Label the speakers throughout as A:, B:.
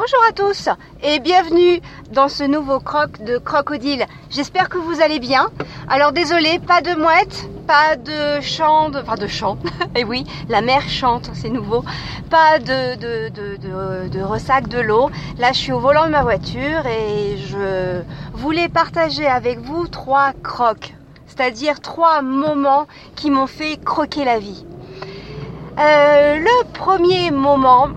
A: Bonjour à tous et bienvenue dans ce nouveau croc de crocodile. J'espère que vous allez bien. Alors désolé, pas de mouette, pas de chant, de, enfin de chant. et oui, la mer chante, c'est nouveau. Pas de ressac de l'eau. Là, je suis au volant de ma voiture et je voulais partager avec vous trois crocs, c'est-à-dire trois moments qui m'ont fait croquer la vie. Euh, le premier moment,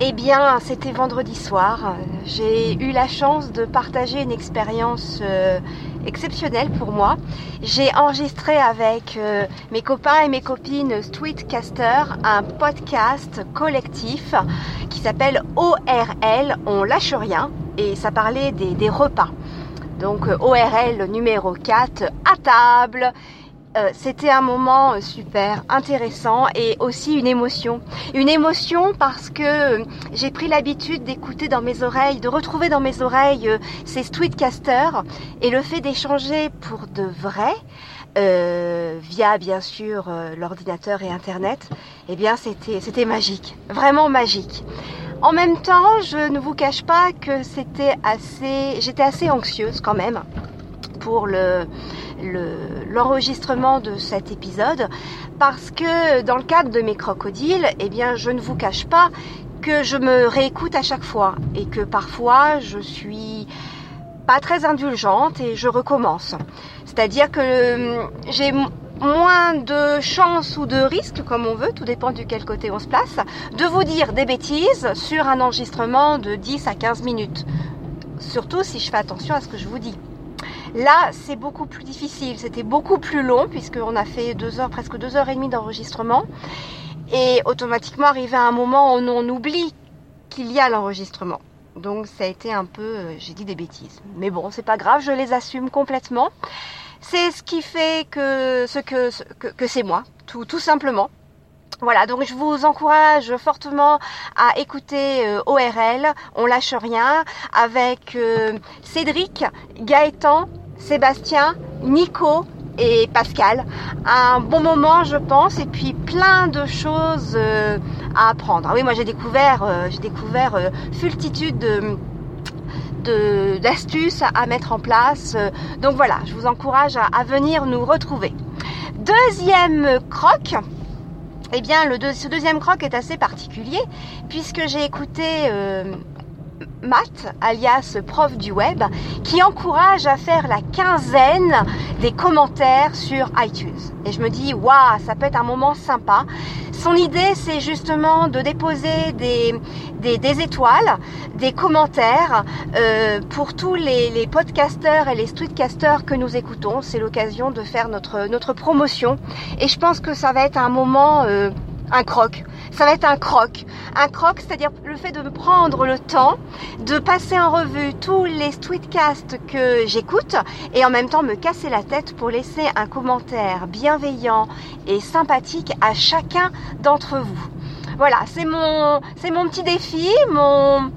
A: eh bien, c'était vendredi soir. J'ai eu la chance de partager une expérience euh, exceptionnelle pour moi. J'ai enregistré avec euh, mes copains et mes copines Tweetcaster un podcast collectif qui s'appelle ORL, on lâche rien, et ça parlait des, des repas. Donc ORL numéro 4, à table, euh, c'était un moment euh, super intéressant et aussi une émotion. Une émotion parce que euh, j'ai pris l'habitude d'écouter dans mes oreilles, de retrouver dans mes oreilles ces tweetcasters et le fait d'échanger pour de vrai, via bien sûr l'ordinateur et Internet, eh bien c'était c'était magique, vraiment magique. En même temps, je ne vous cache pas que c'était assez, j'étais assez anxieuse quand même pour le l'enregistrement de cet épisode parce que dans le cadre de mes crocodiles, eh bien, je ne vous cache pas que je me réécoute à chaque fois et que parfois je suis pas très indulgente et je recommence. C'est-à-dire que hum, j'ai moins de chance ou de risque, comme on veut, tout dépend du quel côté on se place, de vous dire des bêtises sur un enregistrement de 10 à 15 minutes. Surtout si je fais attention à ce que je vous dis. Là, c'est beaucoup plus difficile. C'était beaucoup plus long puisqu'on a fait deux heures, presque deux heures et demie d'enregistrement. Et automatiquement, arrivé à un moment où on oublie qu'il y a l'enregistrement. Donc ça a été un peu, euh, j'ai dit des bêtises. Mais bon, c'est pas grave, je les assume complètement. C'est ce qui fait que que, que, c'est moi, tout, tout simplement. Voilà, donc je vous encourage fortement à écouter euh, ORL, on lâche rien, avec euh, Cédric, Gaëtan, Sébastien, Nico et Pascal. Un bon moment, je pense, et puis plein de choses euh, à apprendre. Ah oui, moi j'ai découvert, euh, j'ai découvert euh, d'astuces à mettre en place. Donc voilà, je vous encourage à, venir nous retrouver. Deuxième croc, eh bien, ce deuxième croc est assez particulier puisque j'ai écouté Matt, alias prof du web, qui encourage à faire la quinzaine des commentaires sur iTunes. Et je me dis, waouh, ça peut être un moment sympa. Son idée, c'est justement de déposer des, des, étoiles, des commentaires euh, pour tous les, les, podcasters et les streetcasters que nous écoutons. C'est l'occasion de faire notre, notre promotion. Et je pense que ça va être un moment, euh, un croc ça va être un croc. Un croc, c'est-à-dire le fait de me prendre le temps de passer en revue tous les tweetcasts que j'écoute et en même temps me casser la tête pour laisser un commentaire bienveillant et sympathique à chacun d'entre vous. Voilà, c'est mon, c'est mon petit défi, mon,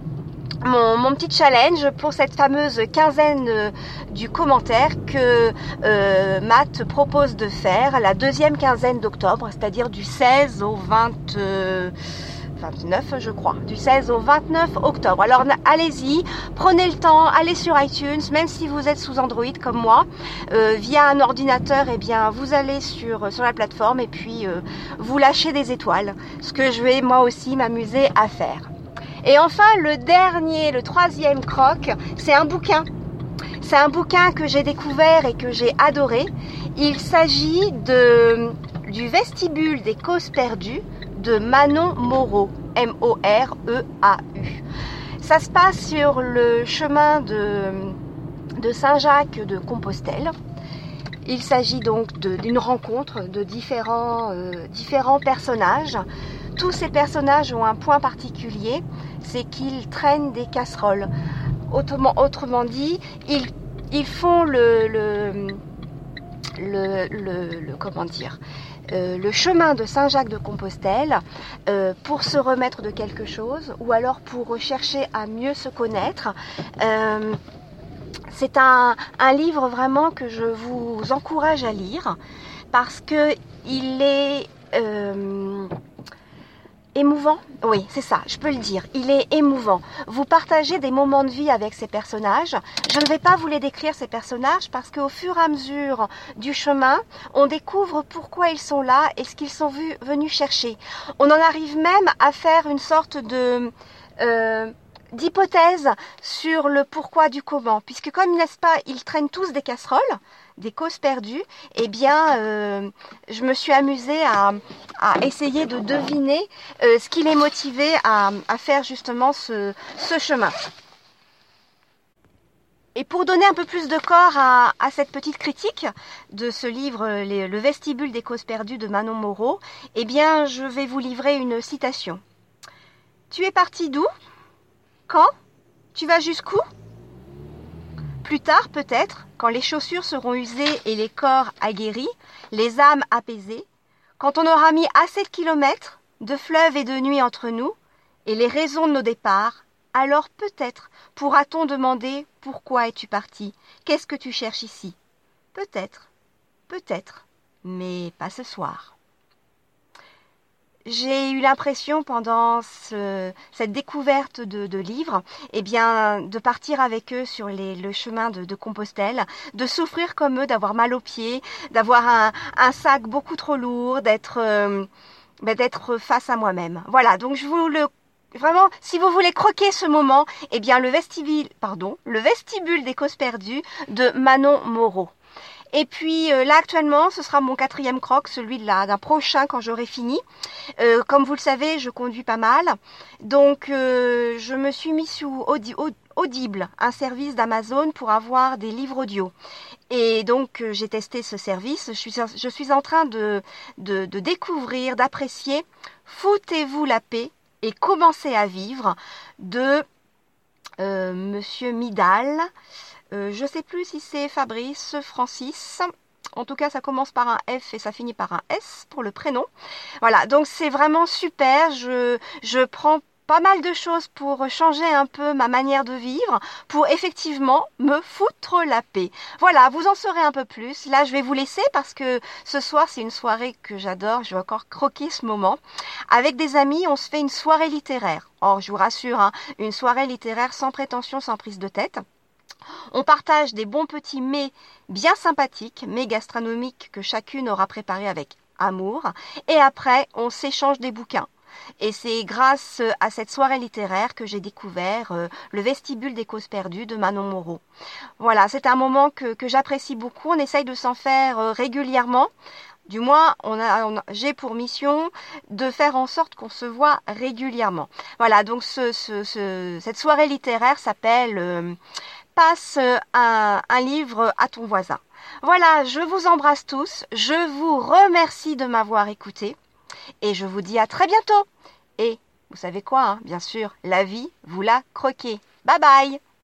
A: mon, petit challenge pour cette fameuse quinzaine euh, du commentaire que euh, Matt propose de faire la deuxième quinzaine d'octobre, c'est-à-dire du 16 au 20, 29 je crois, du 16 au 29 octobre. Alors allez-y, prenez le temps, allez sur iTunes, même si vous êtes sous Android comme moi, euh, via un ordinateur, et eh bien vous allez sur, sur la plateforme et puis vous lâchez des étoiles, ce que je vais moi aussi m'amuser à faire. Et enfin, le dernier, le troisième croc, c'est un bouquin. C'est un bouquin que j'ai découvert et que j'ai adoré. Il s'agit du vestibule des causes perdues de Manon Moreau, M-O-R-E-A-U. Ça se passe sur le chemin de, de Saint-Jacques de Compostelle. Il s'agit donc d'une rencontre de différents, euh, différents personnages. Tous ces personnages ont un point particulier, c'est qu'ils traînent des casseroles. Autrement, dit, ils, font le, dire, euh, le chemin de Saint-Jacques de Compostelle euh, pour se remettre de quelque chose ou alors pour rechercher à mieux se connaître. C'est un, livre vraiment que je vous encourage à lire parce que il est Émouvant Oui, c'est ça, je peux le dire. Il est émouvant. Vous partagez des moments de vie avec ces personnages. Je ne vais pas vous les décrire, ces personnages, parce qu'au fur et à mesure du chemin, on découvre pourquoi ils sont là et ce qu'ils sont venus chercher. On en arrive même à faire une sorte de... Euh, d'hypothèse sur le pourquoi du comment, puisque comme n'est-ce pas, ils traînent tous des casseroles, des causes perdues, eh bien, euh, je me suis amusée à, essayer de deviner euh, ce qui les motivait à, faire justement ce, chemin. Et pour donner un peu plus de corps à, cette petite critique de ce livre, Le vestibule des causes perdues de Manon Moreau, eh bien, je vais vous livrer une citation. Tu es parti d'où? Quand? Tu vas jusqu'où? Plus tard, peut-être, quand les chaussures seront usées et les corps aguerris, les âmes apaisées, quand on aura mis assez de kilomètres, de fleuves et de nuits entre nous, et les raisons de nos départs, alors peut-être pourra-t-on demander pourquoi es-tu parti? Qu'est-ce que tu cherches ici? Peut-être, peut-être, mais pas ce soir j'ai eu l'impression pendant cette découverte de, livres, eh bien, de partir avec eux sur le chemin de, Compostelle, de souffrir comme eux, d'avoir mal aux pieds, d'avoir un, sac beaucoup trop lourd, d'être ben, d'être face à moi-même. Voilà, donc je vous le Vraiment, si vous voulez croquer ce moment, eh bien le vestibule, pardon, le vestibule des causes perdues de Manon Moreau. Et puis euh, là actuellement, ce sera mon quatrième croc, celui d'un prochain quand j'aurai fini. Euh, comme vous le savez, je conduis pas mal. Donc euh, je me suis mis sous Audible, un service d'Amazon pour avoir des livres audio. Et donc j'ai testé ce service. Je suis, je suis en train de, de, de découvrir, d'apprécier Foutez-vous la paix et commencez à vivre de Monsieur Midal. Euh, je ne sais plus si c'est Fabrice, Francis. En tout cas, ça commence par un F et ça finit par un S pour le prénom. Voilà, donc c'est vraiment super. Je, je prends pas mal de choses pour changer un peu ma manière de vivre, pour effectivement me foutre la paix. Voilà, vous en saurez un peu plus. Là, je vais vous laisser parce que ce soir, c'est une soirée que j'adore. Je vais encore croquer ce moment. Avec des amis, on se fait une soirée littéraire. Or, je vous rassure, hein, une soirée littéraire sans prétention, sans prise de tête. On partage des bons petits mets bien sympathiques, mets gastronomiques que chacune aura préparés avec amour. Et après, on s'échange des bouquins. Et c'est grâce à cette soirée littéraire que j'ai découvert euh, le vestibule des causes perdues de Manon Moreau. Voilà, c'est un moment que, j'apprécie beaucoup. On essaye de s'en faire euh, régulièrement. Du moins, on a, j'ai pour mission de faire en sorte qu'on se voit régulièrement. Voilà, donc cette soirée littéraire s'appelle euh, passe un livre à ton voisin. Voilà, je vous embrasse tous, je vous remercie de m'avoir écouté et je vous dis à très bientôt. Et vous savez quoi, hein, bien sûr, la vie, vous la croquez. Bye bye